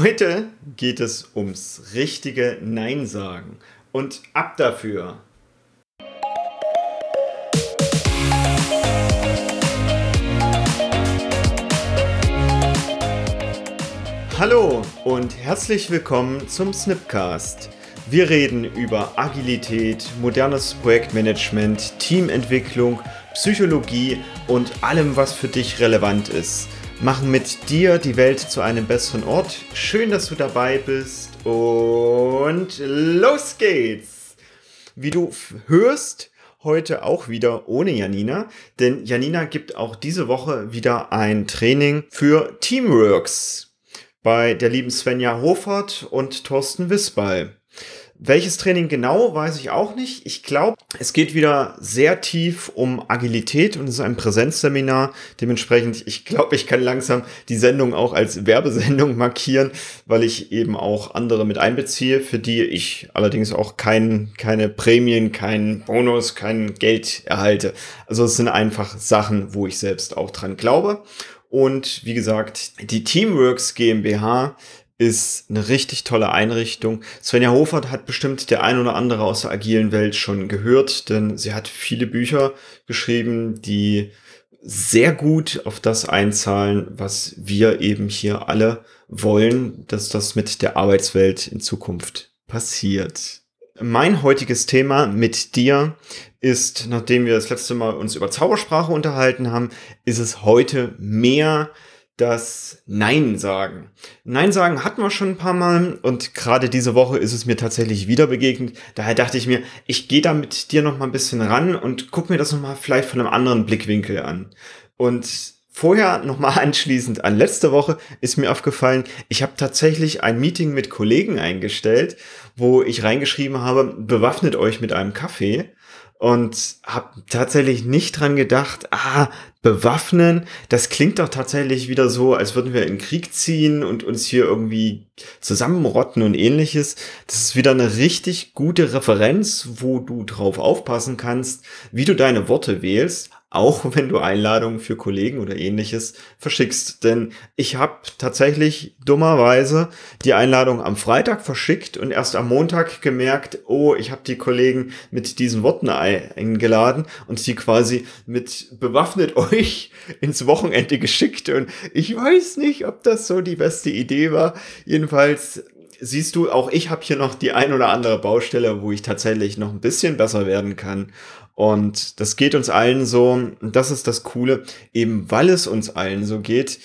Heute geht es ums richtige Nein sagen. Und ab dafür. Hallo und herzlich willkommen zum Snipcast. Wir reden über Agilität, modernes Projektmanagement, Teamentwicklung, Psychologie und allem, was für dich relevant ist machen mit dir die Welt zu einem besseren Ort. Schön, dass du dabei bist und los geht's! Wie du hörst, heute auch wieder ohne Janina, denn Janina gibt auch diese Woche wieder ein Training für Teamworks bei der lieben Svenja Hofert und Thorsten Wissball. Welches Training genau, weiß ich auch nicht. Ich glaube, es geht wieder sehr tief um Agilität und es ist ein Präsenzseminar. Dementsprechend, ich glaube, ich kann langsam die Sendung auch als Werbesendung markieren, weil ich eben auch andere mit einbeziehe, für die ich allerdings auch kein, keine Prämien, keinen Bonus, kein Geld erhalte. Also es sind einfach Sachen, wo ich selbst auch dran glaube. Und wie gesagt, die Teamworks GmbH ist eine richtig tolle Einrichtung. Svenja Hofert hat bestimmt der ein oder andere aus der agilen Welt schon gehört, denn sie hat viele Bücher geschrieben, die sehr gut auf das einzahlen, was wir eben hier alle wollen, dass das mit der Arbeitswelt in Zukunft passiert. Mein heutiges Thema mit dir ist, nachdem wir das letzte Mal uns über Zaubersprache unterhalten haben, ist es heute mehr das Nein sagen. Nein sagen hatten wir schon ein paar Mal und gerade diese Woche ist es mir tatsächlich wieder begegnet. Daher dachte ich mir, ich gehe da mit dir noch mal ein bisschen ran und guck mir das noch mal vielleicht von einem anderen Blickwinkel an. Und vorher noch mal anschließend an letzte Woche ist mir aufgefallen, ich habe tatsächlich ein Meeting mit Kollegen eingestellt, wo ich reingeschrieben habe, bewaffnet euch mit einem Kaffee und habe tatsächlich nicht dran gedacht, ah, bewaffnen, das klingt doch tatsächlich wieder so, als würden wir in Krieg ziehen und uns hier irgendwie zusammenrotten und ähnliches. Das ist wieder eine richtig gute Referenz, wo du drauf aufpassen kannst, wie du deine Worte wählst, auch wenn du Einladungen für Kollegen oder ähnliches verschickst. Denn ich habe tatsächlich dummerweise die Einladung am Freitag verschickt und erst am Montag gemerkt, oh, ich habe die Kollegen mit diesen Worten eingeladen und die quasi mit bewaffnet euch ins Wochenende geschickt. Und ich weiß nicht, ob das so die beste Idee war. Jedenfalls siehst du, auch ich habe hier noch die ein oder andere Baustelle, wo ich tatsächlich noch ein bisschen besser werden kann. Und das geht uns allen so, das ist das Coole, eben weil es uns allen so geht,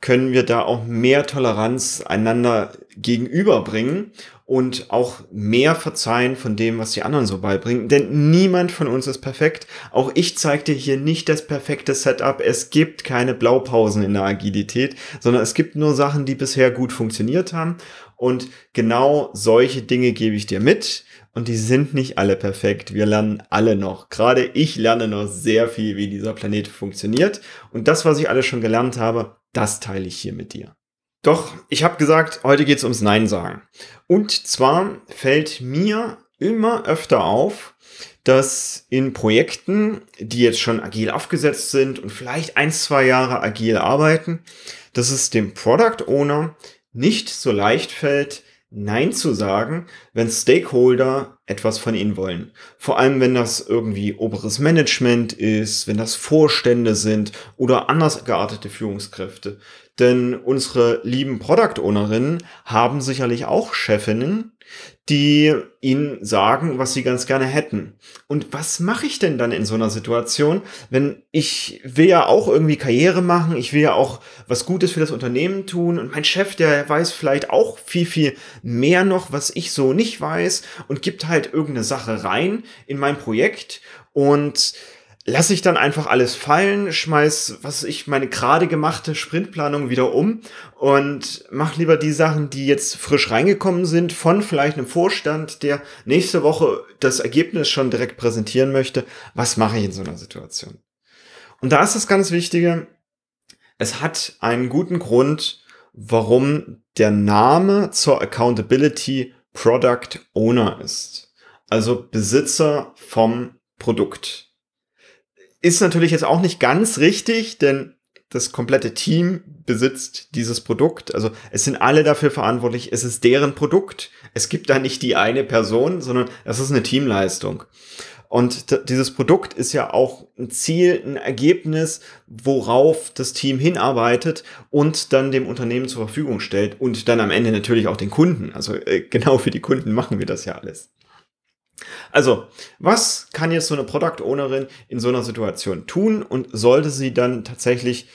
können wir da auch mehr Toleranz einander gegenüberbringen und auch mehr verzeihen von dem, was die anderen so beibringen. Denn niemand von uns ist perfekt. Auch ich zeige dir hier nicht das perfekte Setup. Es gibt keine Blaupausen in der Agilität, sondern es gibt nur Sachen, die bisher gut funktioniert haben. Und genau solche Dinge gebe ich dir mit. Und die sind nicht alle perfekt. Wir lernen alle noch. Gerade ich lerne noch sehr viel, wie dieser Planet funktioniert. Und das, was ich alles schon gelernt habe, das teile ich hier mit dir. Doch, ich habe gesagt, heute geht es ums Nein sagen. Und zwar fällt mir immer öfter auf, dass in Projekten, die jetzt schon agil aufgesetzt sind und vielleicht ein, zwei Jahre agil arbeiten, dass es dem Product Owner nicht so leicht fällt, Nein zu sagen, wenn Stakeholder etwas von ihnen wollen. Vor allem, wenn das irgendwie oberes Management ist, wenn das Vorstände sind oder anders geartete Führungskräfte. Denn unsere lieben Product Ownerinnen haben sicherlich auch Chefinnen, die ihnen sagen, was sie ganz gerne hätten. Und was mache ich denn dann in so einer Situation, wenn ich will ja auch irgendwie Karriere machen, ich will ja auch was Gutes für das Unternehmen tun und mein Chef, der weiß vielleicht auch viel, viel mehr noch, was ich so nicht weiß und gibt halt irgendeine Sache rein in mein Projekt und lasse ich dann einfach alles fallen, schmeiß, was ich meine gerade gemachte Sprintplanung wieder um und mach lieber die Sachen, die jetzt frisch reingekommen sind, von vielleicht einem Vorstand, der nächste Woche das Ergebnis schon direkt präsentieren möchte. Was mache ich in so einer Situation? Und da ist das ganz Wichtige, es hat einen guten Grund, warum der Name zur Accountability Product Owner ist. Also Besitzer vom Produkt. Ist natürlich jetzt auch nicht ganz richtig, denn das komplette Team besitzt dieses Produkt. Also es sind alle dafür verantwortlich. Es ist deren Produkt. Es gibt da nicht die eine Person, sondern es ist eine Teamleistung. Und dieses Produkt ist ja auch ein Ziel, ein Ergebnis, worauf das Team hinarbeitet und dann dem Unternehmen zur Verfügung stellt und dann am Ende natürlich auch den Kunden. Also äh, genau für die Kunden machen wir das ja alles. Also, was kann jetzt so eine Product Ownerin in so einer Situation tun und sollte sie dann tatsächlich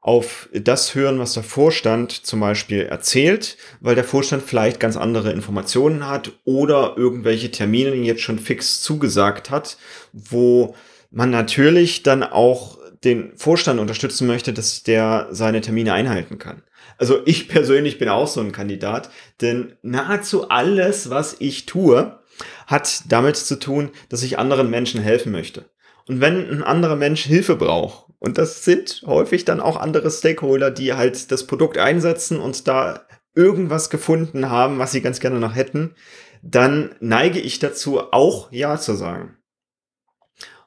auf das hören, was der Vorstand zum Beispiel erzählt, weil der Vorstand vielleicht ganz andere Informationen hat oder irgendwelche Termine jetzt schon fix zugesagt hat, wo man natürlich dann auch den Vorstand unterstützen möchte, dass der seine Termine einhalten kann. Also ich persönlich bin auch so ein Kandidat, denn nahezu alles, was ich tue, hat damit zu tun, dass ich anderen Menschen helfen möchte. Und wenn ein anderer Mensch Hilfe braucht, und das sind häufig dann auch andere Stakeholder, die halt das Produkt einsetzen und da irgendwas gefunden haben, was sie ganz gerne noch hätten, dann neige ich dazu, auch Ja zu sagen.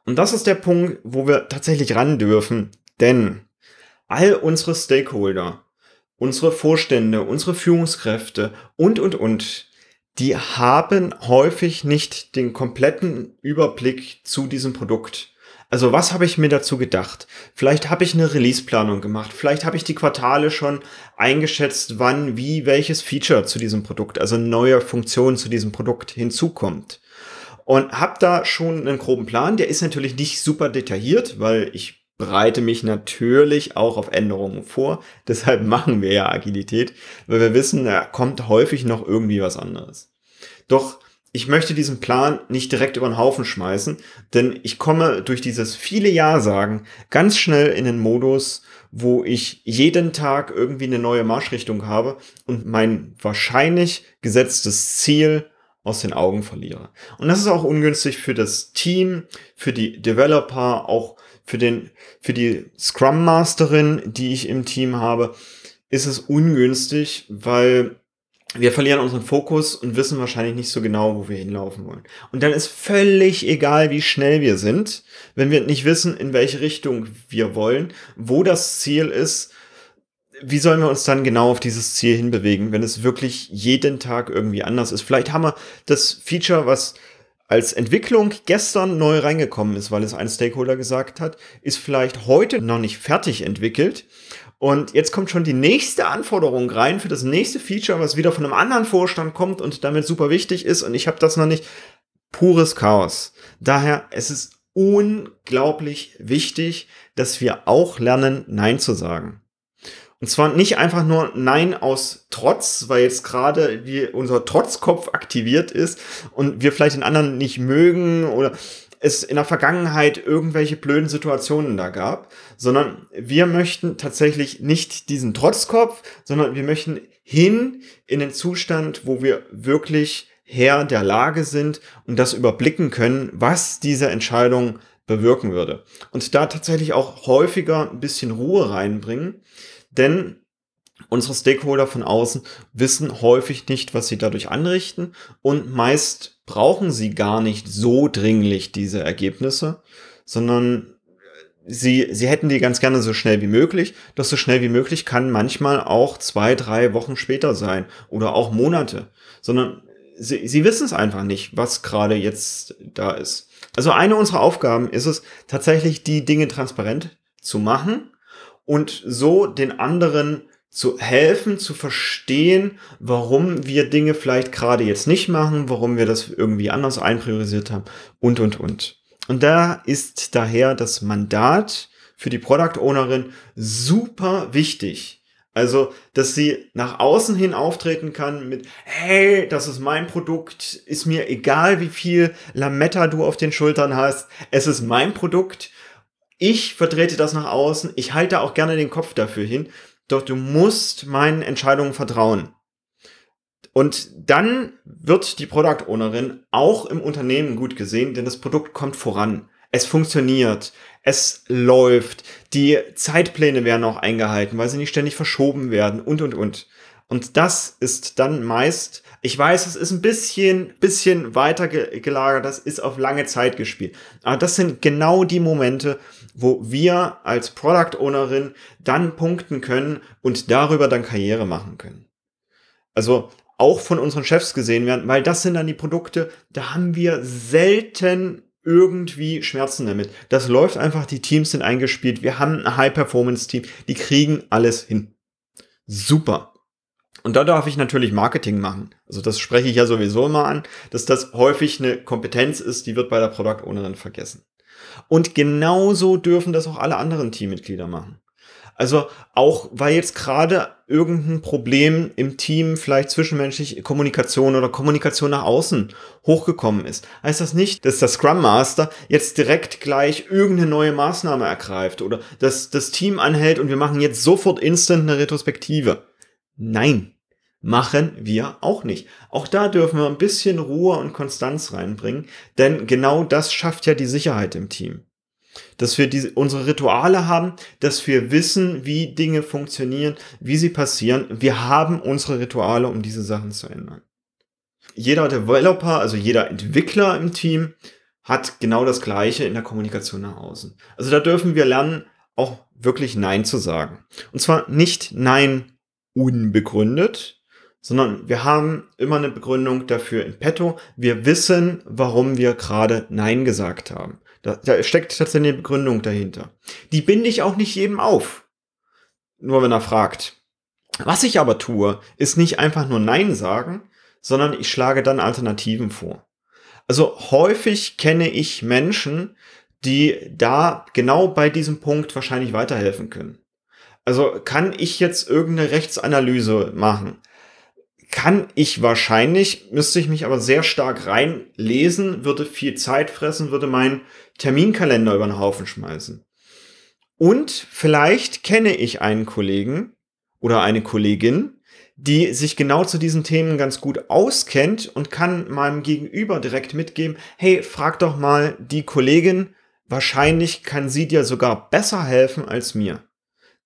Und das ist der Punkt, wo wir tatsächlich ran dürfen, denn all unsere Stakeholder, unsere Vorstände, unsere Führungskräfte und, und, und, die haben häufig nicht den kompletten Überblick zu diesem Produkt. Also was habe ich mir dazu gedacht? Vielleicht habe ich eine Release-Planung gemacht, vielleicht habe ich die Quartale schon eingeschätzt, wann, wie, welches Feature zu diesem Produkt, also neue Funktion zu diesem Produkt hinzukommt. Und habe da schon einen groben Plan, der ist natürlich nicht super detailliert, weil ich bereite mich natürlich auch auf Änderungen vor. Deshalb machen wir ja Agilität, weil wir wissen, da kommt häufig noch irgendwie was anderes. Doch ich möchte diesen Plan nicht direkt über den Haufen schmeißen, denn ich komme durch dieses viele Ja sagen ganz schnell in den Modus, wo ich jeden Tag irgendwie eine neue Marschrichtung habe und mein wahrscheinlich gesetztes Ziel aus den Augen verliere. Und das ist auch ungünstig für das Team, für die Developer, auch für den, für die Scrum Masterin, die ich im Team habe, ist es ungünstig, weil wir verlieren unseren Fokus und wissen wahrscheinlich nicht so genau, wo wir hinlaufen wollen. Und dann ist völlig egal, wie schnell wir sind, wenn wir nicht wissen, in welche Richtung wir wollen, wo das Ziel ist, wie sollen wir uns dann genau auf dieses Ziel hinbewegen, wenn es wirklich jeden Tag irgendwie anders ist? Vielleicht haben wir das Feature, was als Entwicklung gestern neu reingekommen ist, weil es ein Stakeholder gesagt hat, ist vielleicht heute noch nicht fertig entwickelt und jetzt kommt schon die nächste Anforderung rein für das nächste Feature, was wieder von einem anderen Vorstand kommt und damit super wichtig ist. Und ich habe das noch nicht. Pures Chaos. Daher, es ist unglaublich wichtig, dass wir auch lernen, Nein zu sagen. Und zwar nicht einfach nur Nein aus Trotz, weil jetzt gerade unser Trotzkopf aktiviert ist und wir vielleicht den anderen nicht mögen oder es in der Vergangenheit irgendwelche blöden Situationen da gab, sondern wir möchten tatsächlich nicht diesen Trotzkopf, sondern wir möchten hin in den Zustand, wo wir wirklich Herr der Lage sind und das überblicken können, was diese Entscheidung bewirken würde. Und da tatsächlich auch häufiger ein bisschen Ruhe reinbringen, denn unsere Stakeholder von außen wissen häufig nicht, was sie dadurch anrichten und meist brauchen sie gar nicht so dringlich diese Ergebnisse, sondern sie, sie hätten die ganz gerne so schnell wie möglich. Das so schnell wie möglich kann manchmal auch zwei, drei Wochen später sein oder auch Monate, sondern sie, sie wissen es einfach nicht, was gerade jetzt da ist. Also eine unserer Aufgaben ist es tatsächlich, die Dinge transparent zu machen und so den anderen zu helfen, zu verstehen, warum wir Dinge vielleicht gerade jetzt nicht machen, warum wir das irgendwie anders einpriorisiert haben und, und, und. Und da ist daher das Mandat für die Product Ownerin super wichtig. Also, dass sie nach außen hin auftreten kann mit, hey, das ist mein Produkt, ist mir egal, wie viel Lametta du auf den Schultern hast, es ist mein Produkt. Ich vertrete das nach außen, ich halte auch gerne den Kopf dafür hin doch du musst meinen Entscheidungen vertrauen. Und dann wird die Product Ownerin auch im Unternehmen gut gesehen, denn das Produkt kommt voran. Es funktioniert, es läuft, die Zeitpläne werden auch eingehalten, weil sie nicht ständig verschoben werden und, und, und. Und das ist dann meist, ich weiß, es ist ein bisschen, bisschen weiter gelagert, das ist auf lange Zeit gespielt. Aber das sind genau die Momente, wo wir als Product Ownerin dann punkten können und darüber dann Karriere machen können. Also auch von unseren Chefs gesehen werden, weil das sind dann die Produkte, da haben wir selten irgendwie Schmerzen damit. Das läuft einfach, die Teams sind eingespielt, wir haben ein High-Performance-Team, die kriegen alles hin. Super. Und da darf ich natürlich Marketing machen. Also das spreche ich ja sowieso immer an, dass das häufig eine Kompetenz ist, die wird bei der Product Ownerin vergessen. Und genauso dürfen das auch alle anderen Teammitglieder machen. Also auch, weil jetzt gerade irgendein Problem im Team, vielleicht zwischenmenschlich Kommunikation oder Kommunikation nach außen hochgekommen ist, heißt das nicht, dass der Scrum Master jetzt direkt gleich irgendeine neue Maßnahme ergreift oder dass das Team anhält und wir machen jetzt sofort instant eine Retrospektive. Nein, machen wir auch nicht. Auch da dürfen wir ein bisschen Ruhe und Konstanz reinbringen, denn genau das schafft ja die Sicherheit im Team dass wir diese, unsere Rituale haben, dass wir wissen, wie Dinge funktionieren, wie sie passieren. Wir haben unsere Rituale, um diese Sachen zu ändern. Jeder Developer, also jeder Entwickler im Team, hat genau das Gleiche in der Kommunikation nach außen. Also da dürfen wir lernen, auch wirklich Nein zu sagen. Und zwar nicht Nein unbegründet, sondern wir haben immer eine Begründung dafür in petto. Wir wissen, warum wir gerade Nein gesagt haben. Da, da steckt tatsächlich eine Begründung dahinter. Die binde ich auch nicht jedem auf. Nur wenn er fragt. Was ich aber tue, ist nicht einfach nur Nein sagen, sondern ich schlage dann Alternativen vor. Also häufig kenne ich Menschen, die da genau bei diesem Punkt wahrscheinlich weiterhelfen können. Also kann ich jetzt irgendeine Rechtsanalyse machen? Kann ich wahrscheinlich, müsste ich mich aber sehr stark reinlesen, würde viel Zeit fressen, würde meinen Terminkalender über den Haufen schmeißen. Und vielleicht kenne ich einen Kollegen oder eine Kollegin, die sich genau zu diesen Themen ganz gut auskennt und kann meinem Gegenüber direkt mitgeben, hey, frag doch mal die Kollegin, wahrscheinlich kann sie dir sogar besser helfen als mir.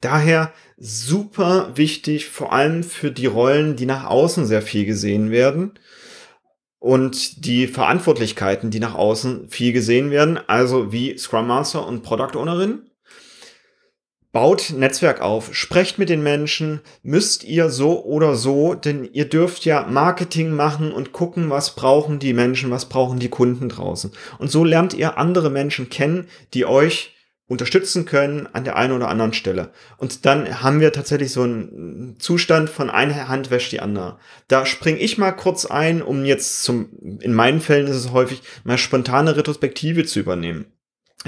Daher super wichtig, vor allem für die Rollen, die nach außen sehr viel gesehen werden und die Verantwortlichkeiten, die nach außen viel gesehen werden, also wie Scrum Master und Product Ownerin. Baut Netzwerk auf, sprecht mit den Menschen, müsst ihr so oder so, denn ihr dürft ja Marketing machen und gucken, was brauchen die Menschen, was brauchen die Kunden draußen. Und so lernt ihr andere Menschen kennen, die euch unterstützen können an der einen oder anderen Stelle. Und dann haben wir tatsächlich so einen Zustand von einer Hand wäscht die andere. Da springe ich mal kurz ein, um jetzt zum, in meinen Fällen ist es häufig, mal spontane Retrospektive zu übernehmen.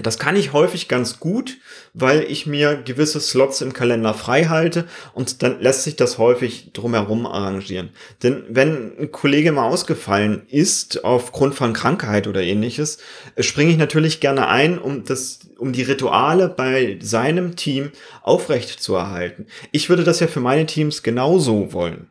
Das kann ich häufig ganz gut, weil ich mir gewisse Slots im Kalender frei halte und dann lässt sich das häufig drumherum arrangieren. Denn wenn ein Kollege mal ausgefallen ist aufgrund von Krankheit oder ähnliches, springe ich natürlich gerne ein, um das, um die Rituale bei seinem Team aufrecht zu erhalten. Ich würde das ja für meine Teams genauso wollen.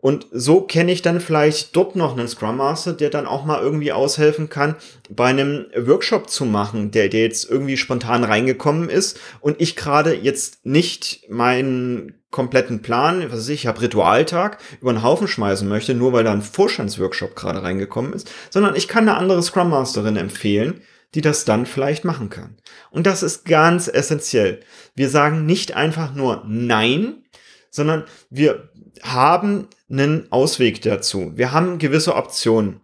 Und so kenne ich dann vielleicht dort noch einen Scrum Master, der dann auch mal irgendwie aushelfen kann, bei einem Workshop zu machen, der, der jetzt irgendwie spontan reingekommen ist und ich gerade jetzt nicht meinen kompletten Plan, was weiß ich, ich habe Ritualtag, über den Haufen schmeißen möchte, nur weil da ein Vorstandsworkshop gerade reingekommen ist, sondern ich kann eine andere Scrum Masterin empfehlen, die das dann vielleicht machen kann. Und das ist ganz essentiell. Wir sagen nicht einfach nur Nein, sondern wir haben einen Ausweg dazu. Wir haben gewisse Optionen.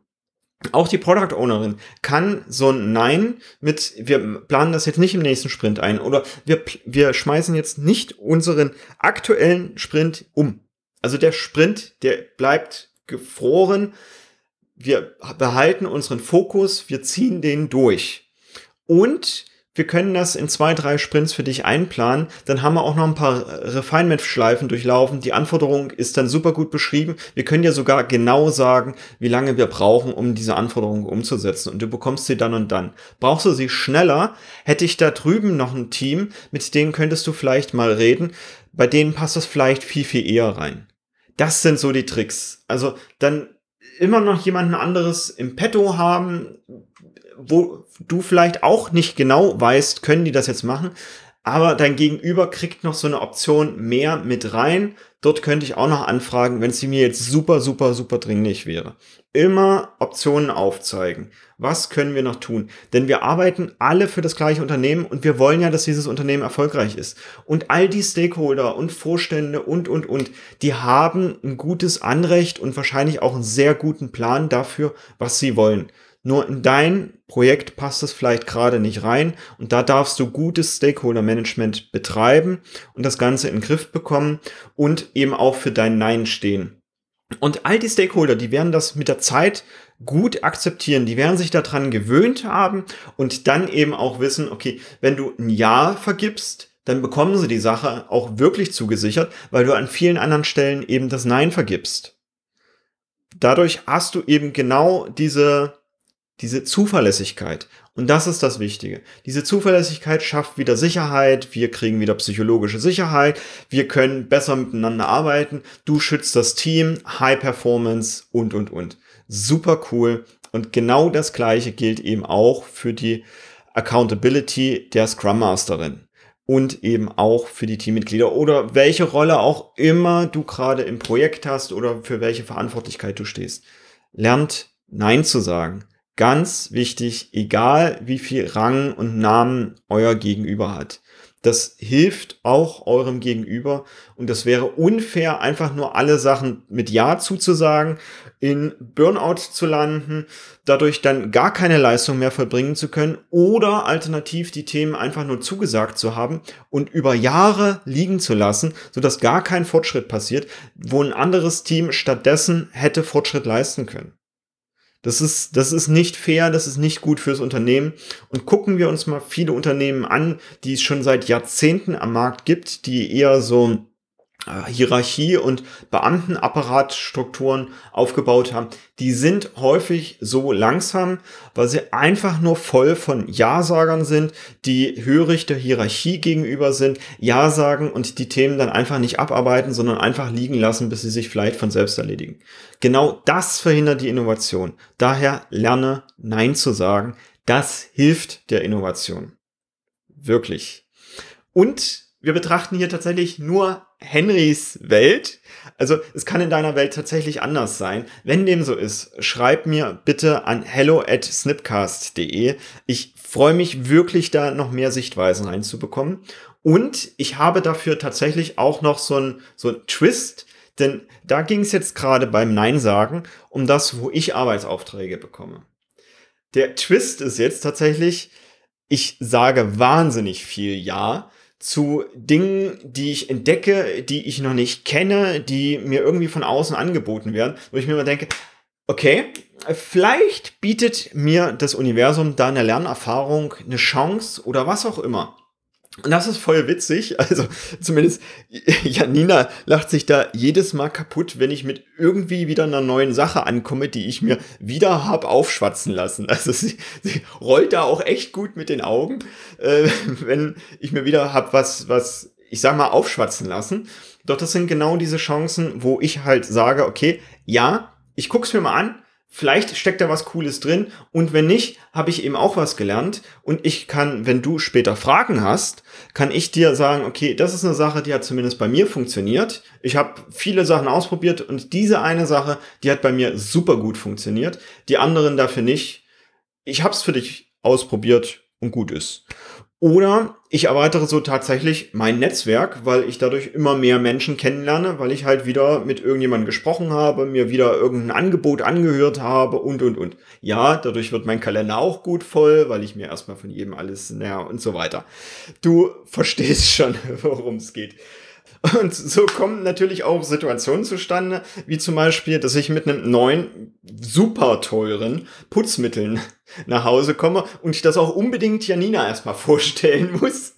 Auch die Product Ownerin kann so ein Nein mit, wir planen das jetzt nicht im nächsten Sprint ein oder wir, wir schmeißen jetzt nicht unseren aktuellen Sprint um. Also der Sprint, der bleibt gefroren. Wir behalten unseren Fokus, wir ziehen den durch. Und wir können das in zwei, drei Sprints für dich einplanen. Dann haben wir auch noch ein paar Refinement-Schleifen durchlaufen. Die Anforderung ist dann super gut beschrieben. Wir können dir sogar genau sagen, wie lange wir brauchen, um diese Anforderung umzusetzen. Und du bekommst sie dann und dann. Brauchst du sie schneller, hätte ich da drüben noch ein Team, mit denen könntest du vielleicht mal reden. Bei denen passt das vielleicht viel, viel eher rein. Das sind so die Tricks. Also dann immer noch jemanden anderes im Petto haben, wo du vielleicht auch nicht genau weißt, können die das jetzt machen, aber dein Gegenüber kriegt noch so eine Option mehr mit rein. Dort könnte ich auch noch anfragen, wenn es mir jetzt super, super, super dringlich wäre. Immer Optionen aufzeigen. Was können wir noch tun? Denn wir arbeiten alle für das gleiche Unternehmen und wir wollen ja, dass dieses Unternehmen erfolgreich ist. Und all die Stakeholder und Vorstände und, und, und, die haben ein gutes Anrecht und wahrscheinlich auch einen sehr guten Plan dafür, was sie wollen. Nur in dein Projekt passt es vielleicht gerade nicht rein und da darfst du gutes Stakeholder-Management betreiben und das Ganze in den Griff bekommen und eben auch für dein Nein stehen. Und all die Stakeholder, die werden das mit der Zeit gut akzeptieren, die werden sich daran gewöhnt haben und dann eben auch wissen, okay, wenn du ein Ja vergibst, dann bekommen sie die Sache auch wirklich zugesichert, weil du an vielen anderen Stellen eben das Nein vergibst. Dadurch hast du eben genau diese diese Zuverlässigkeit. Und das ist das Wichtige. Diese Zuverlässigkeit schafft wieder Sicherheit, wir kriegen wieder psychologische Sicherheit, wir können besser miteinander arbeiten, du schützt das Team, High Performance und, und, und. Super cool. Und genau das Gleiche gilt eben auch für die Accountability der Scrum Masterin und eben auch für die Teammitglieder oder welche Rolle auch immer du gerade im Projekt hast oder für welche Verantwortlichkeit du stehst. Lernt Nein zu sagen Ganz wichtig, egal wie viel Rang und Namen euer Gegenüber hat. Das hilft auch eurem Gegenüber und das wäre unfair, einfach nur alle Sachen mit Ja zuzusagen, in Burnout zu landen, dadurch dann gar keine Leistung mehr vollbringen zu können oder alternativ die Themen einfach nur zugesagt zu haben und über Jahre liegen zu lassen, sodass gar kein Fortschritt passiert, wo ein anderes Team stattdessen hätte Fortschritt leisten können. Das ist, das ist nicht fair, das ist nicht gut fürs Unternehmen. Und gucken wir uns mal viele Unternehmen an, die es schon seit Jahrzehnten am Markt gibt, die eher so Hierarchie und Beamtenapparatstrukturen aufgebaut haben, die sind häufig so langsam, weil sie einfach nur voll von Ja-Sagern sind, die hörig der Hierarchie gegenüber sind, Ja sagen und die Themen dann einfach nicht abarbeiten, sondern einfach liegen lassen, bis sie sich vielleicht von selbst erledigen. Genau das verhindert die Innovation. Daher lerne Nein zu sagen. Das hilft der Innovation. Wirklich. Und wir betrachten hier tatsächlich nur Henrys Welt. Also es kann in deiner Welt tatsächlich anders sein. Wenn dem so ist, schreib mir bitte an hello at snipcast.de. Ich freue mich wirklich, da noch mehr Sichtweisen reinzubekommen. Und ich habe dafür tatsächlich auch noch so ein, so ein Twist, denn da ging es jetzt gerade beim Nein sagen um das, wo ich Arbeitsaufträge bekomme. Der Twist ist jetzt tatsächlich, ich sage wahnsinnig viel Ja, zu Dingen, die ich entdecke, die ich noch nicht kenne, die mir irgendwie von außen angeboten werden, wo ich mir immer denke, okay, vielleicht bietet mir das Universum da eine Lernerfahrung, eine Chance oder was auch immer. Und das ist voll witzig. Also zumindest Janina lacht sich da jedes Mal kaputt, wenn ich mit irgendwie wieder einer neuen Sache ankomme, die ich mir wieder hab aufschwatzen lassen. Also sie, sie rollt da auch echt gut mit den Augen, äh, wenn ich mir wieder hab was, was, ich sag mal, aufschwatzen lassen. Doch das sind genau diese Chancen, wo ich halt sage, okay, ja, ich guck's mir mal an, Vielleicht steckt da was Cooles drin und wenn nicht, habe ich eben auch was gelernt und ich kann, wenn du später Fragen hast, kann ich dir sagen, okay, das ist eine Sache, die hat zumindest bei mir funktioniert. Ich habe viele Sachen ausprobiert und diese eine Sache, die hat bei mir super gut funktioniert, die anderen dafür nicht. Ich habe es für dich ausprobiert und gut ist. Oder ich erweitere so tatsächlich mein Netzwerk, weil ich dadurch immer mehr Menschen kennenlerne, weil ich halt wieder mit irgendjemandem gesprochen habe, mir wieder irgendein Angebot angehört habe und, und, und. Ja, dadurch wird mein Kalender auch gut voll, weil ich mir erstmal von jedem alles näher und so weiter. Du verstehst schon, worum es geht. Und so kommen natürlich auch Situationen zustande, wie zum Beispiel, dass ich mit einem neuen, super teuren Putzmitteln nach Hause komme und ich das auch unbedingt Janina erstmal vorstellen muss,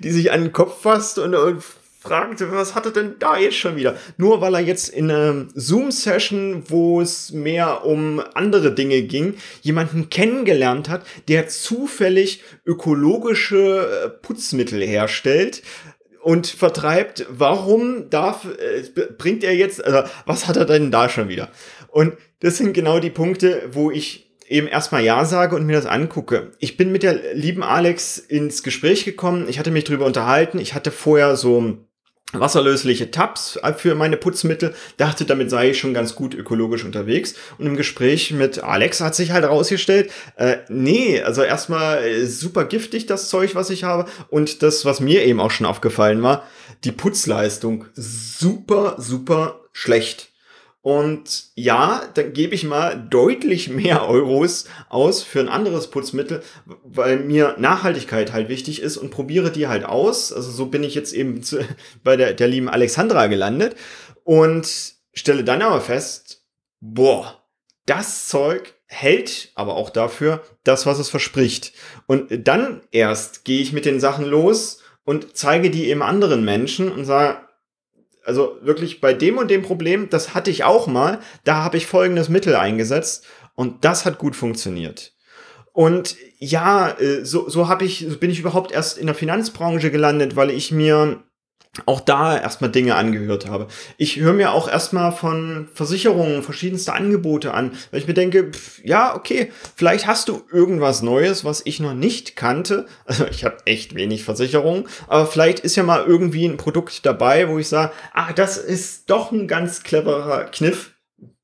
die, sich an den Kopf fasst und, und fragte, was hat er denn da jetzt schon wieder? Nur weil er jetzt in einer Zoom-Session, wo es mehr um andere Dinge ging, jemanden kennengelernt hat, der zufällig ökologische äh, Putzmittel herstellt, und vertreibt, warum darf, äh, bringt er jetzt, also was hat er denn da schon wieder? Und das sind genau die Punkte, wo ich eben erstmal Ja sage und mir das angucke. Ich bin mit der lieben Alex ins Gespräch gekommen. Ich hatte mich drüber unterhalten. Ich hatte vorher so wasserlösliche Tabs für meine Putzmittel, dachte, damit sei ich schon ganz gut ökologisch unterwegs. Und im Gespräch mit Alex hat sich halt herausgestellt, äh, nee, also erstmal äh, super giftig das Zeug, was ich habe. Und das, was mir eben auch schon aufgefallen war, die Putzleistung super, super schlecht. Und ja, dann gebe ich mal deutlich mehr Euros aus für ein anderes Putzmittel, weil mir Nachhaltigkeit halt wichtig ist und probiere die halt aus. Also so bin ich jetzt eben zu, bei der, der lieben Alexandra gelandet und stelle dann aber fest, boah, das Zeug hält aber auch dafür das, was es verspricht. Und dann erst gehe ich mit den Sachen los und zeige die eben anderen Menschen und sage, also wirklich bei dem und dem Problem, das hatte ich auch mal, da habe ich folgendes Mittel eingesetzt und das hat gut funktioniert. Und ja, äh, so, so habe ich, so bin ich überhaupt erst in der Finanzbranche gelandet, weil ich mir auch da erstmal Dinge angehört habe. Ich höre mir auch erstmal von Versicherungen verschiedenste Angebote an, weil ich mir denke, pff, ja, okay, vielleicht hast du irgendwas Neues, was ich noch nicht kannte. Also ich habe echt wenig Versicherungen, aber vielleicht ist ja mal irgendwie ein Produkt dabei, wo ich sage, ah, das ist doch ein ganz cleverer Kniff.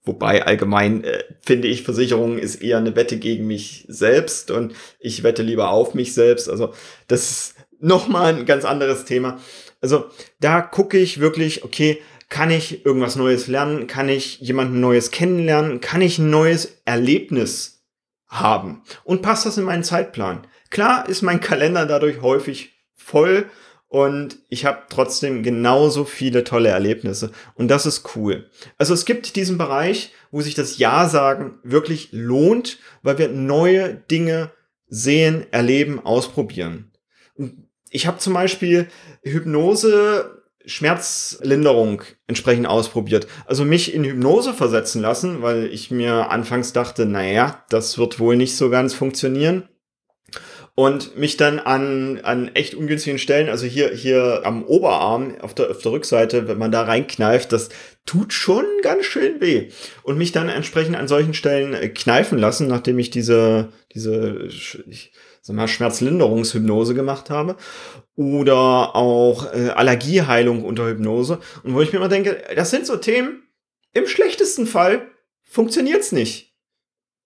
Wobei allgemein äh, finde ich, Versicherungen ist eher eine Wette gegen mich selbst und ich wette lieber auf mich selbst. Also das ist nochmal ein ganz anderes Thema. Also da gucke ich wirklich, okay, kann ich irgendwas Neues lernen? Kann ich jemanden Neues kennenlernen? Kann ich ein neues Erlebnis haben? Und passt das in meinen Zeitplan? Klar ist mein Kalender dadurch häufig voll und ich habe trotzdem genauso viele tolle Erlebnisse und das ist cool. Also es gibt diesen Bereich, wo sich das Ja sagen wirklich lohnt, weil wir neue Dinge sehen, erleben, ausprobieren ich habe zum Beispiel Hypnose Schmerzlinderung entsprechend ausprobiert. Also mich in Hypnose versetzen lassen, weil ich mir anfangs dachte, naja, das wird wohl nicht so ganz funktionieren. Und mich dann an, an echt ungünstigen Stellen, also hier, hier am Oberarm, auf der, auf der Rückseite, wenn man da reinkneift, das tut schon ganz schön weh. Und mich dann entsprechend an solchen Stellen kneifen lassen, nachdem ich diese, diese, ich, sag mal, Schmerzlinderungshypnose gemacht habe oder auch äh, Allergieheilung unter Hypnose und wo ich mir immer denke, das sind so Themen, im schlechtesten Fall funktioniert's nicht.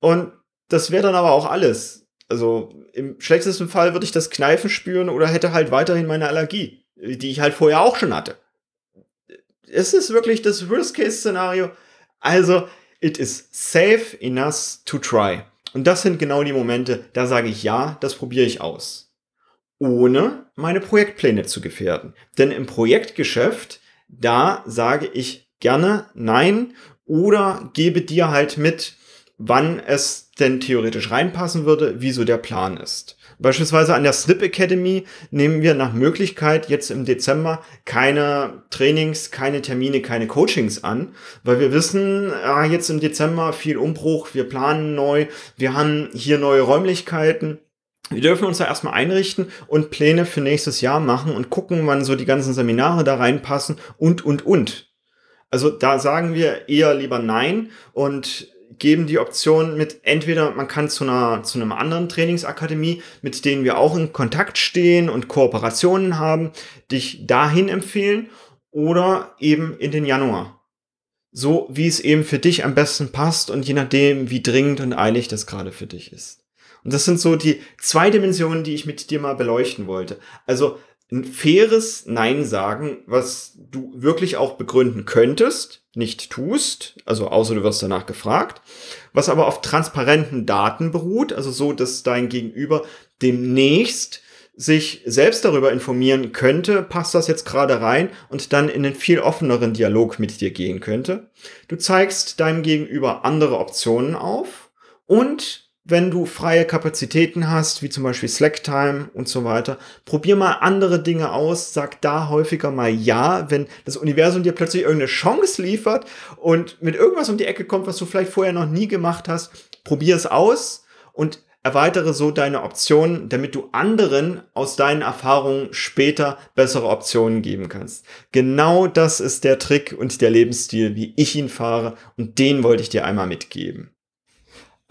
Und das wäre dann aber auch alles. Also im schlechtesten Fall würde ich das Kneifen spüren oder hätte halt weiterhin meine Allergie, die ich halt vorher auch schon hatte. Es ist wirklich das Worst-Case-Szenario. Also, it is safe enough to try. Und das sind genau die Momente, da sage ich ja, das probiere ich aus. Ohne meine Projektpläne zu gefährden. Denn im Projektgeschäft, da sage ich gerne nein oder gebe dir halt mit, wann es denn theoretisch reinpassen würde, wieso der Plan ist. Beispielsweise an der Snip Academy nehmen wir nach Möglichkeit jetzt im Dezember keine Trainings, keine Termine, keine Coachings an, weil wir wissen, ah, jetzt im Dezember viel Umbruch, wir planen neu, wir haben hier neue Räumlichkeiten. Wir dürfen uns da erstmal einrichten und Pläne für nächstes Jahr machen und gucken, wann so die ganzen Seminare da reinpassen und, und, und. Also da sagen wir eher lieber nein und geben die Option mit entweder man kann zu einer zu einem anderen Trainingsakademie, mit denen wir auch in Kontakt stehen und Kooperationen haben, dich dahin empfehlen oder eben in den Januar. So wie es eben für dich am besten passt und je nachdem, wie dringend und eilig das gerade für dich ist. Und das sind so die zwei Dimensionen, die ich mit dir mal beleuchten wollte. Also ein faires Nein sagen, was du wirklich auch begründen könntest, nicht tust, also außer du wirst danach gefragt, was aber auf transparenten Daten beruht, also so, dass dein Gegenüber demnächst sich selbst darüber informieren könnte, passt das jetzt gerade rein und dann in einen viel offeneren Dialog mit dir gehen könnte. Du zeigst deinem Gegenüber andere Optionen auf und wenn du freie Kapazitäten hast, wie zum Beispiel Slacktime und so weiter, probier mal andere Dinge aus, sag da häufiger mal ja, wenn das Universum dir plötzlich irgendeine Chance liefert und mit irgendwas um die Ecke kommt, was du vielleicht vorher noch nie gemacht hast, probier es aus und erweitere so deine Optionen, damit du anderen aus deinen Erfahrungen später bessere Optionen geben kannst. Genau das ist der Trick und der Lebensstil, wie ich ihn fahre und den wollte ich dir einmal mitgeben.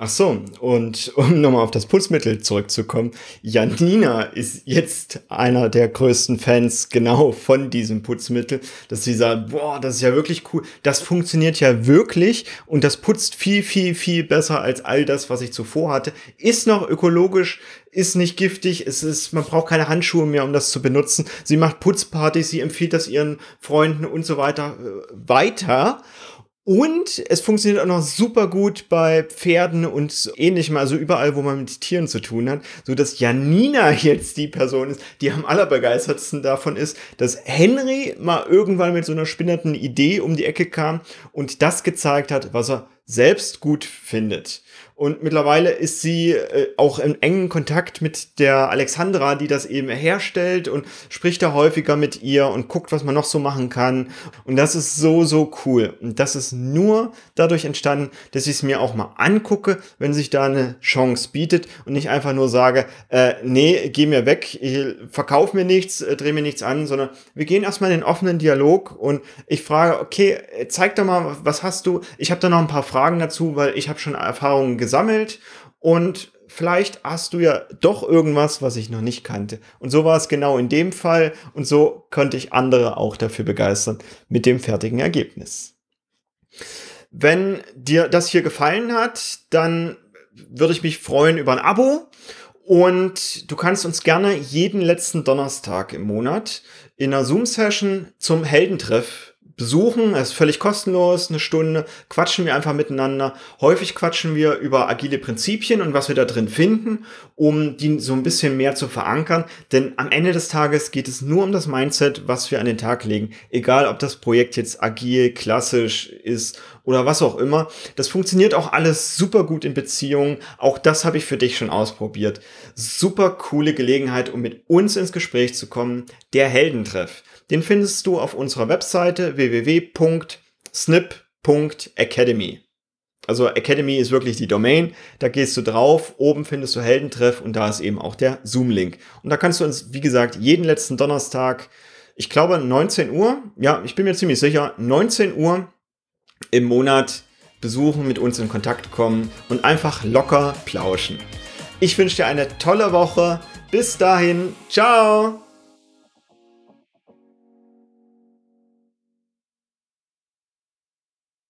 Ach so, und um nochmal auf das Putzmittel zurückzukommen, Janina ist jetzt einer der größten Fans genau von diesem Putzmittel, dass sie sagt, boah, das ist ja wirklich cool, das funktioniert ja wirklich und das putzt viel, viel, viel besser als all das, was ich zuvor hatte, ist noch ökologisch, ist nicht giftig, es ist, man braucht keine Handschuhe mehr, um das zu benutzen. Sie macht Putzpartys, sie empfiehlt das ihren Freunden und so weiter äh, weiter. Und es funktioniert auch noch super gut bei Pferden und ähnlichem, also überall, wo man mit Tieren zu tun hat, so dass Janina jetzt die Person ist, die am allerbegeistertsten davon ist, dass Henry mal irgendwann mit so einer spinnerten Idee um die Ecke kam und das gezeigt hat, was er selbst gut findet. Und mittlerweile ist sie äh, auch im engen Kontakt mit der Alexandra, die das eben herstellt und spricht da häufiger mit ihr und guckt, was man noch so machen kann. Und das ist so, so cool. Und das ist nur dadurch entstanden, dass ich es mir auch mal angucke, wenn sich da eine Chance bietet und nicht einfach nur sage, äh, nee, geh mir weg, verkauf mir nichts, äh, dreh mir nichts an, sondern wir gehen erstmal in den offenen Dialog und ich frage, okay, zeig doch mal, was hast du? Ich habe da noch ein paar Fragen dazu, weil ich habe schon Erfahrungen gesehen gesammelt und vielleicht hast du ja doch irgendwas, was ich noch nicht kannte. Und so war es genau in dem Fall und so könnte ich andere auch dafür begeistern mit dem fertigen Ergebnis. Wenn dir das hier gefallen hat, dann würde ich mich freuen über ein Abo und du kannst uns gerne jeden letzten Donnerstag im Monat in einer Zoom-Session zum Heldentreff besuchen. Es ist völlig kostenlos, eine Stunde, quatschen wir einfach miteinander. Häufig quatschen wir über agile Prinzipien und was wir da drin finden, um die so ein bisschen mehr zu verankern. Denn am Ende des Tages geht es nur um das Mindset, was wir an den Tag legen. Egal, ob das Projekt jetzt agil, klassisch ist oder was auch immer. Das funktioniert auch alles super gut in Beziehungen. Auch das habe ich für dich schon ausprobiert. Super coole Gelegenheit, um mit uns ins Gespräch zu kommen. Der Heldentreff. Den findest du auf unserer Webseite www.snip.academy. Also Academy ist wirklich die Domain. Da gehst du drauf, oben findest du Heldentreff und da ist eben auch der Zoom-Link. Und da kannst du uns, wie gesagt, jeden letzten Donnerstag, ich glaube 19 Uhr, ja, ich bin mir ziemlich sicher, 19 Uhr im Monat besuchen, mit uns in Kontakt kommen und einfach locker plauschen. Ich wünsche dir eine tolle Woche. Bis dahin, ciao!